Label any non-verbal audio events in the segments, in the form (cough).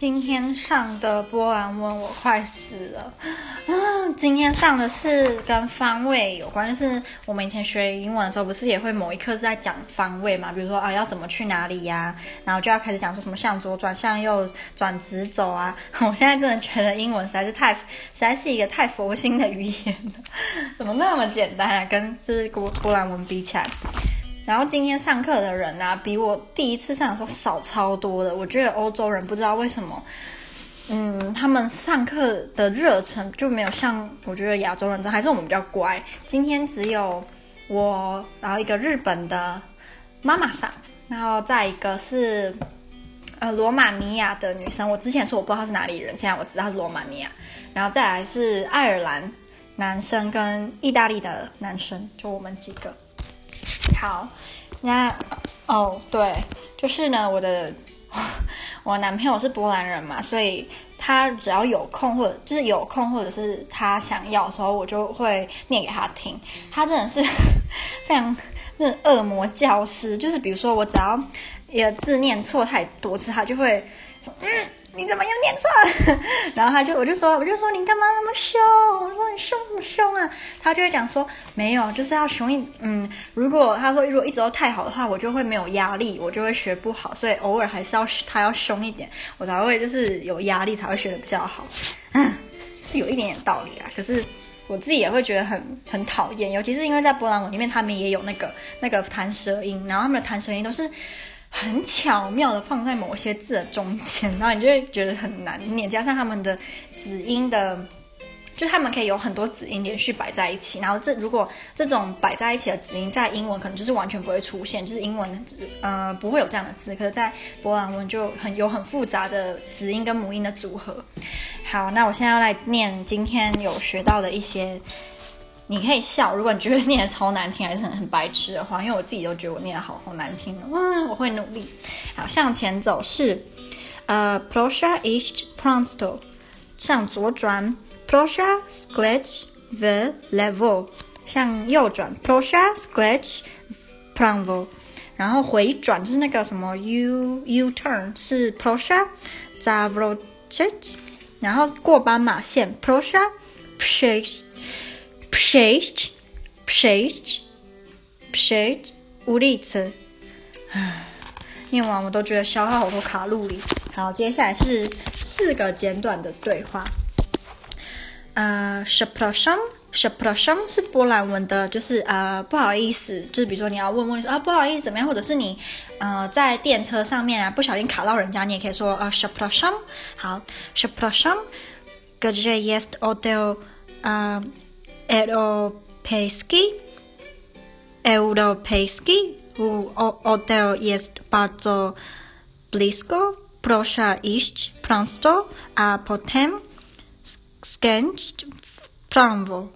今天上的波兰文我快死了啊！(gasps) 今天上的是跟方位有关，就是我们以前学英文的时候，不是也会某一课是在讲方位嘛？比如说啊，要怎么去哪里呀、然后就要开始讲说什么向左转、向右转、直走啊！(laughs) 我现在真的觉得英文实在是太，实在是一个太佛心的语言了，(laughs) 怎么那么简单啊？跟就是波波兰文比起来。然后今天上课的人啊，比我第一次上的时候少超多的。我觉得欧洲人不知道为什么，嗯，他们上课的热忱就没有像我觉得亚洲人的，还是我们比较乖。今天只有我，然后一个日本的妈妈桑，然后再一个是呃罗马尼亚的女生。我之前说我不知道她是哪里人，现在我知道她是罗马尼亚。然后再来是爱尔兰男生跟意大利的男生，就我们几个。好，那哦对，就是呢，我的 (laughs) 我男朋友是波兰人嘛，所以他只要有空或者就是有空或者是他想要的时候，我就会念给他听。他真的是非常是恶魔教师，就是比如说我只要一个字念错太多次，他就会说嗯。你怎么又念错了？(laughs) 然后他就，我就说，我就说你干嘛那么凶？他就会讲说没有，就是要凶一嗯。如果他说如果一直都太好的话，我就会没有压力，我就会学不好。所以偶尔还是要他要凶一点，我才会就是有压力才会学得比较好。嗯，(laughs) 是有一点点道理啊。可是我自己也会觉得很很讨厌，尤其是因为在波兰文里面，他们也有那个那个弹舌音，然后他们的弹舌音都是。很巧妙的放在某些字的中间，然后你就会觉得很难念。加上他们的子音的，就他们可以有很多子音连续摆在一起。然后这如果这种摆在一起的子音在英文可能就是完全不会出现，就是英文呃不会有这样的字。可是，在波兰文就很有很复杂的子音跟母音的组合。好，那我现在要来念今天有学到的一些。你可以笑，如果你觉得念得超难听，还是很很白痴的话，因为我自己都觉得我念得好好难听哦。嗯，我会努力。好，向前走是，呃，proszę iść prosto，向左转，proszę skręcić w lewo，向右转，proszę skręcić prawo，然后回转就是那个什么 U U turn 是 proszę zawrócić，然后过斑马线，proszę przejść。przejść, przejść, przejść ulicę。唉，念完我都觉得消耗好多卡路里。好，接下来是四个简短的对话。呃，przepraszam, przepraszam 是波兰文的，就是呃不好意思，就是比如说你要问问说啊不好意思怎么样，或者是你呃在电车上面啊不小心卡到人家，你也可以说啊 przepraszam。好 przepraszam, gdzie jest hotel 啊。Europejski, Europejski hotel jest bardzo blisko. Proszę iść prosto, a potem skręcić w prawo.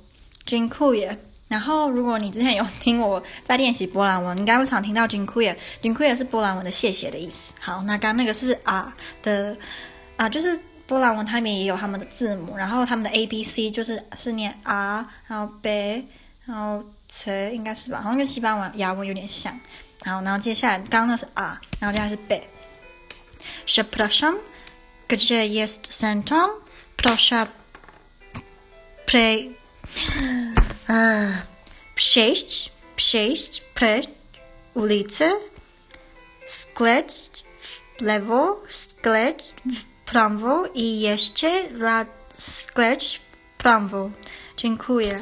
Dziękuję. 然后，如果你之前有听我在练习波兰文，应该会常听到 dziękuję。dziękuję 是波兰文的谢谢的意思。好，那刚刚那个是啊的啊，就是。波兰文它里面也有他们的字母，然后他们的 A B C 就是是念 R，然后 B，然后 C 应该是吧，好像跟西班牙文有点像。好，然后接下来刚刚那是 R，然后接下来是 B。Przepraszam, gdzie jest centrum? Proszę pre... 嗯，przejść, przejść przez ulicę, skręcić w lewo, skręcić w prawo i jeszcze raz skręć w prawo. Dziękuję.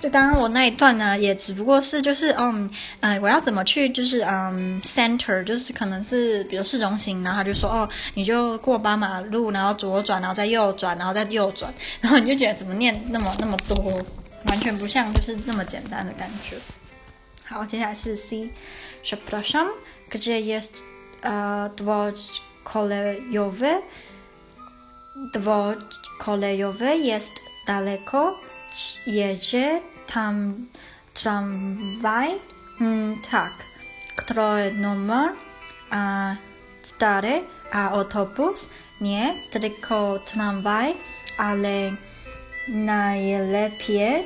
就刚刚我那一段呢，也只不过是就是嗯嗯，我要怎么去就是嗯 center，就是可能是比如市中心，然后他就说哦，你就过斑马路，然后左转，然后再右转，然后再右转，(laughs) 然后你就觉得怎么念那么那么多，完全不像就是那么简单的感觉。好，接下来是 C。Przepraszam, gdzie jest dworzec kolejowy? Dworzec kolejowy jest daleko. Jedzie tam tramwaj? Mm, tak. Który numer? A, cztery. A autobus? Nie, tylko tramwaj, ale najlepiej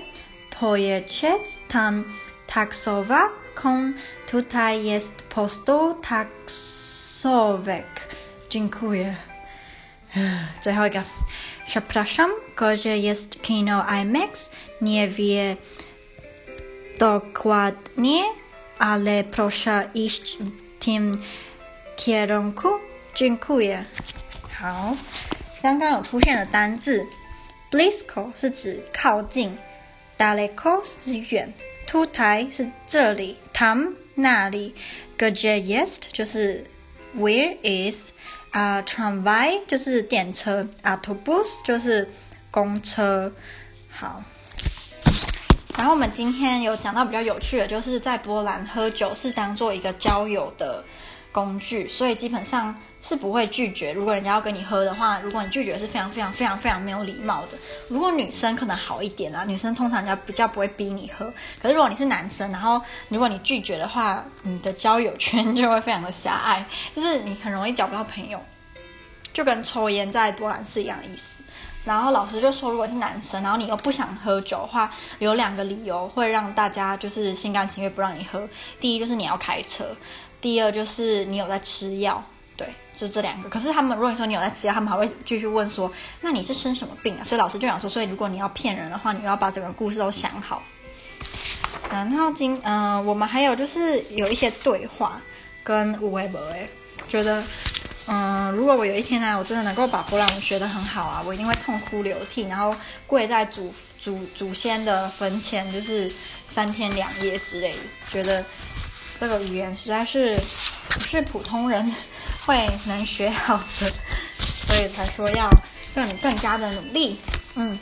pojechać tam taksówką. Tutaj jest po prostu taksówek. Dziękuję. (sighs) 最后一个 ，Przepraszam, gdzie jest kino IMAX? Nie wie dokładnie, ale proszę iść w tym kierunku. Dziękuję. 好，刚刚有出现的单字，blisko 是指靠近，daleko 是指远，tu tai 是这里，tam 那里，gdzie jest 就是 where is。啊，tramway 就是电车啊，tobus 就是公车。好，然后我们今天有讲到比较有趣的，就是在波兰喝酒是当做一个交友的工具，所以基本上是不会拒绝。如果人家要跟你喝的话，如果你拒绝是非常非常非常非常没有礼貌的。如果女生可能好一点啊，女生通常人家比较不会逼你喝。可是如果你是男生，然后如果你拒绝的话，你的交友圈就会非常的狭隘，就是你很容易交不到朋友，就跟抽烟在波兰是一样的意思。然后老师就说，如果是男生，然后你又不想喝酒的话，有两个理由会让大家就是心甘情愿不让你喝。第一就是你要开车。第二就是你有在吃药，对，就这两个。可是他们如果你说你有在吃药，他们还会继续问说，那你是生什么病啊？所以老师就想说，所以如果你要骗人的话，你要把整个故事都想好。然后今嗯、我们还有就是有一些对话跟吴伟博诶，觉得嗯、如果我有一天呢、啊，我真的能够把波兰文学得很好啊，我一定会痛哭流涕，然后跪在祖祖祖先的坟前，就是三天两夜之类的，觉得。这个语言实在是不是普通人会能学好的，所以才说要更更加的努力。嗯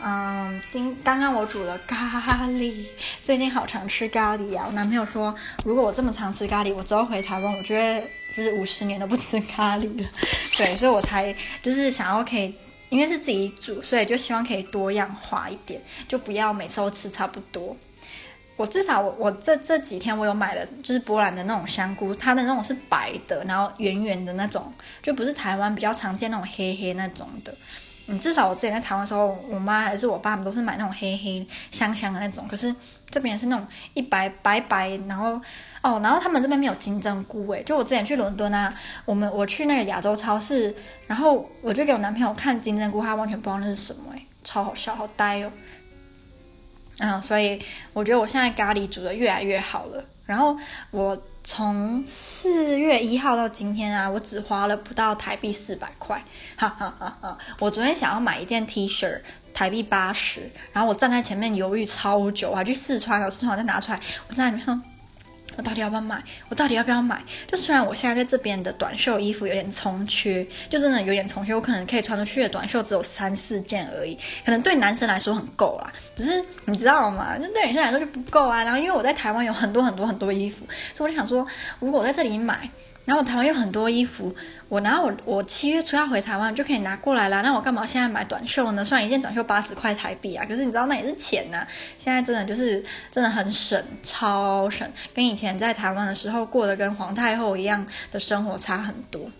嗯，今刚刚我煮了咖喱，最近好常吃咖喱啊。我男朋友说，如果我这么常吃咖喱，我之后回台湾，我觉得就是五十年都不吃咖喱了。对，所以我才就是想要可以，因为是自己煮，所以就希望可以多样化一点，就不要每次都吃差不多。我至少我我这这几天我有买的，就是波兰的那种香菇，它的那种是白的，然后圆圆的那种，就不是台湾比较常见那种黑黑那种的。嗯，至少我之前在台湾的时候，我妈还是我爸们都是买那种黑黑香香的那种。可是这边是那种一白白白，然后哦，然后他们这边没有金针菇诶。就我之前去伦敦啊，我们我去那个亚洲超市，然后我就给我男朋友看金针菇，他完全不知道那是什么诶，超好笑，好呆哦。嗯，所以我觉得我现在咖喱煮的越来越好了。然后我从四月一号到今天啊，我只花了不到台币四百块，哈哈哈哈！我昨天想要买一件 T 恤，台币八十，然后我站在前面犹豫超久，我还去试穿，有试穿我再拿出来，我在那边说。我到底要不要买？我到底要不要买？就虽然我现在在这边的短袖衣服有点充缺，就真的有点充缺，我可能可以穿出去的短袖只有三四件而已，可能对男生来说很够啦。可是你知道吗？就对女生来说就不够啊。然后因为我在台湾有很多很多很多衣服，所以我就想说，如果我在这里买。然后台湾有很多衣服，我然后我我七月初要回台湾就可以拿过来啦。那我干嘛现在买短袖呢？算一件短袖八十块台币啊，可是你知道那也是钱呐、现在真的就是真的很省，超省，跟以前在台湾的时候过得跟皇太后一样的生活差很多。